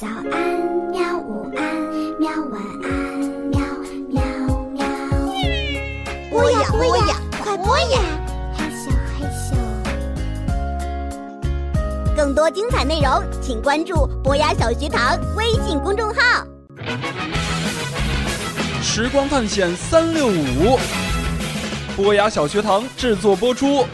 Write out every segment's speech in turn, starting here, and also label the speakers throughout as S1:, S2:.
S1: 早安，喵！午安，喵！晚安，喵喵喵！
S2: 播呀播呀，快播呀！
S1: 嘿咻，嘿咻。
S2: 更多精彩内容，请关注博雅小学堂微信公众号。
S3: 时光探险三六五，博雅小学堂制作播出。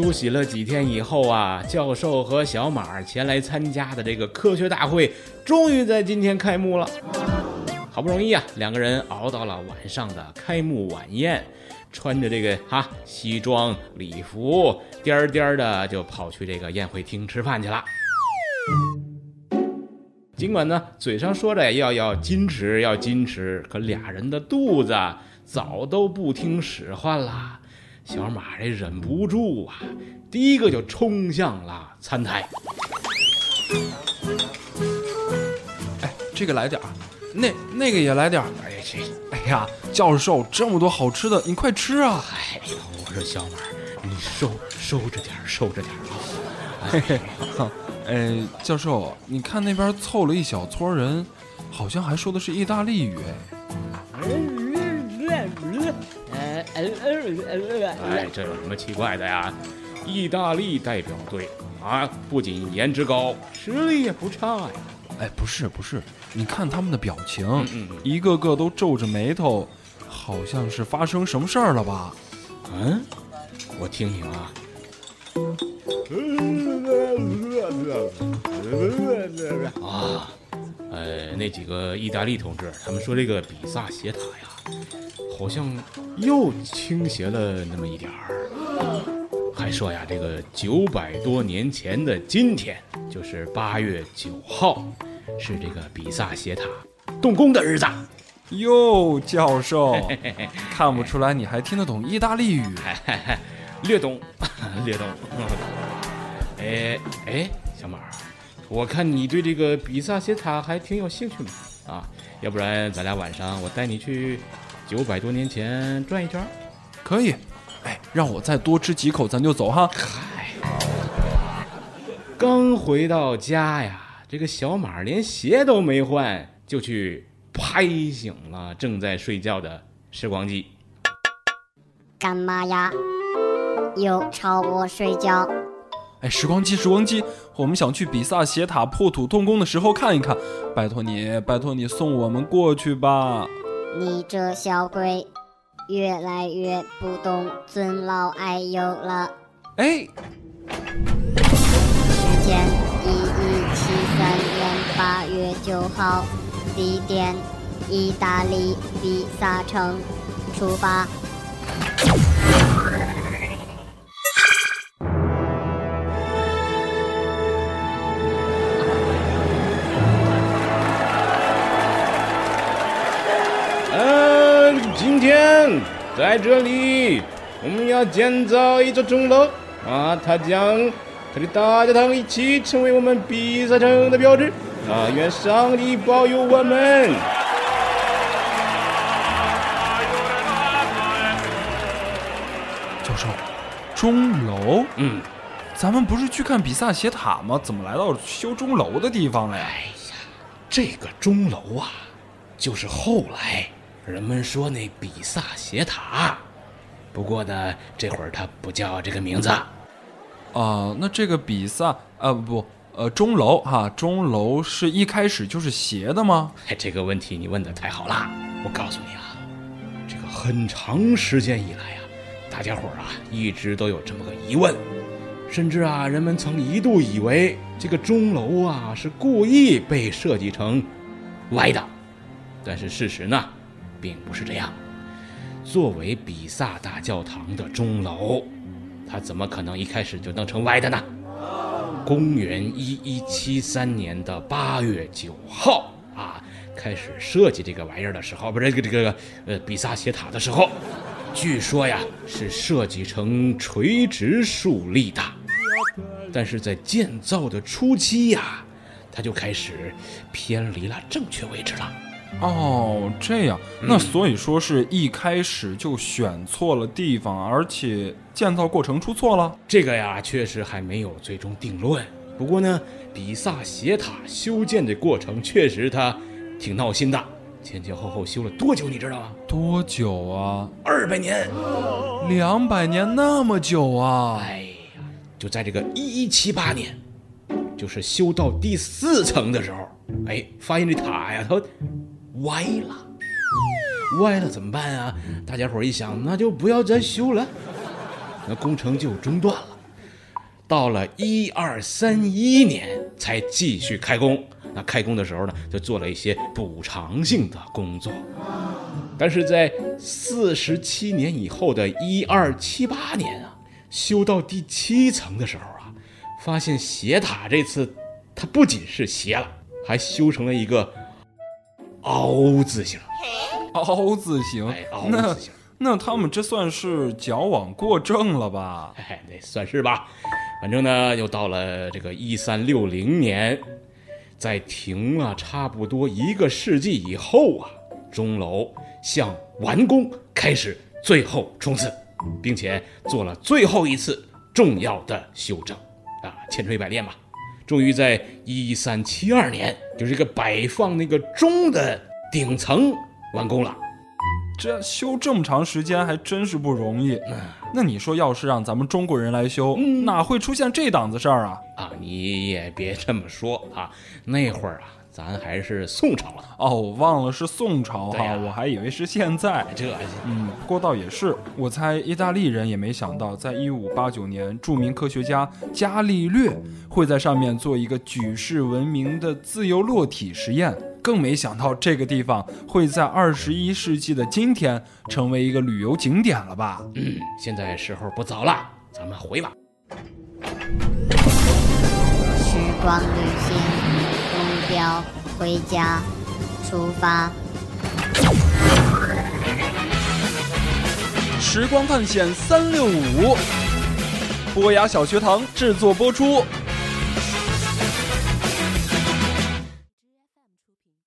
S3: 休息了几天以后啊，教授和小马前来参加的这个科学大会，终于在今天开幕了。好不容易啊，两个人熬到了晚上的开幕晚宴，穿着这个哈西装礼服，颠儿颠儿的就跑去这个宴会厅吃饭去了。尽管呢，嘴上说着要要矜持，要矜持，可俩人的肚子早都不听使唤了。小马这忍不住啊，第一个就冲向了餐台。
S4: 哎，这个来点儿，那那个也来点儿。
S3: 哎呀，这，
S4: 哎呀，教授，这么多好吃的，你快吃啊！
S3: 哎呦，我说小马，你收收着点儿，收着点儿啊。
S4: 嘿嘿，哈，哎，教授，你看那边凑了一小撮人，好像还说的是意大利语。
S3: 哎，这有什么奇怪的呀？意大利代表队啊，不仅颜值高，实力也不差呀。
S4: 哎，不是不是，你看他们的表情，
S3: 嗯
S4: 一个个都皱着眉头，好像是发生什么事儿了吧？
S3: 嗯，我听听啊。啊，呃，那几个意大利同志，他们说这个比萨斜塔呀，好像又倾斜了那么一点儿。还说呀，这个九百多年前的今天，就是八月九号，是这个比萨斜塔动工的日子。
S4: 哟，教授，看不出来你还听得懂意大利语。
S3: 略懂，略懂。哎哎，小马，我看你对这个比萨斜塔还挺有兴趣嘛？啊，要不然咱俩晚上我带你去九百多年前转一圈。
S4: 可以，哎，让我再多吃几口，咱就走哈。
S3: 嗨，刚回到家呀，这个小马连鞋都没换，就去拍醒了正在睡觉的时光机。
S5: 干嘛呀？又吵我睡觉？
S4: 哎，时光机，时光机，我们想去比萨斜塔破土动工的时候看一看，拜托你，拜托你送我们过去吧。
S5: 你这小鬼，越来越不懂尊老爱幼了。
S4: 哎，
S5: 时间一一七三年八月九号，地点意大利比萨城，出发。
S3: 今天在这里，我们要建造一座钟楼啊，它将它的大教堂一起成为我们比萨城的标志啊！愿上帝保佑我们。
S4: 教授，钟楼？
S3: 嗯，
S4: 咱们不是去看比萨斜塔吗？怎么来到修钟楼的地方了呀？
S3: 哎呀，这个钟楼啊，就是后来人们说那比萨斜塔。不过呢，这会儿它不叫这个名字。
S4: 啊、那这个比萨啊不呃钟楼哈，钟楼是一开始就是斜的吗？
S3: 哎，这个问题你问的太好了。我告诉你啊，这个很长时间以来啊，大家伙儿啊一直都有这么个疑问，甚至啊，人们曾一度以为这个钟楼啊是故意被设计成歪的，但是事实呢，并不是这样。作为比萨大教堂的钟楼，它怎么可能一开始就弄成歪的呢？公元一一七三年的八月九号啊，开始设计这个玩意儿的时候，不是这个这个呃比萨斜塔的时候，据说呀是设计成垂直竖立的，但是在建造的初期呀，它就开始偏离了正确位置了。
S4: 哦，这样，那所以说是一开始就选错了地方，而且建造过程出错了。
S3: 这个呀，确实还没有最终定论。不过呢，比萨斜塔修建的过程确实他挺闹心的，前前后后修了多久，你知道吗？
S4: 多久啊？
S3: 二百年。
S4: 两百年那么久啊！
S3: 哎呀，就在这个一一七八年，就是修到第四层的时候，哎，发现这塔呀，它歪了，歪了怎么办啊？大家伙一想，那就不要再修了，那工程就中断了。到了一二三一年才继续开工。那开工的时候呢，就做了一些补偿性的工作。但是在四十七年以后的一二七八年啊，修到第七层的时候啊，发现斜塔这次它不仅是斜了，还修成了一个凹字形。
S4: 凹字形，
S3: 哎，凹
S4: 那
S3: 字形，
S4: 那他们这算是矫枉过正了吧？
S3: 哎，那算是吧。反正呢，又到了这个一三六零年，在停了差不多一个世纪以后啊，钟楼向完工开始最后冲刺，并且做了最后一次重要的修正，啊，千锤百炼吧，终于在一三七二年，就是这个摆放那个钟的顶层完工了。
S4: 这修这么长时间还真是不容易。那你说，要是让咱们中国人来修，哪会出现这档子事儿啊？
S3: 啊，你也别这么说啊，那会儿啊，咱还是宋朝了，
S4: 哦，我忘了是宋朝哈，我还以为是现在。
S3: 这
S4: 嗯，不过倒也是，我猜意大利人也没想到，在一五八九年，著名科学家伽利略会在上面做一个举世闻名的自由落体实验，更没想到这个地方会在二十一世纪的今天成为一个旅游景点了吧？
S3: 嗯，现在时候不早了，咱们回吧。
S5: 时光旅行，目标回家，出发。
S4: 时光探险三六五，波雅小学堂制作播出。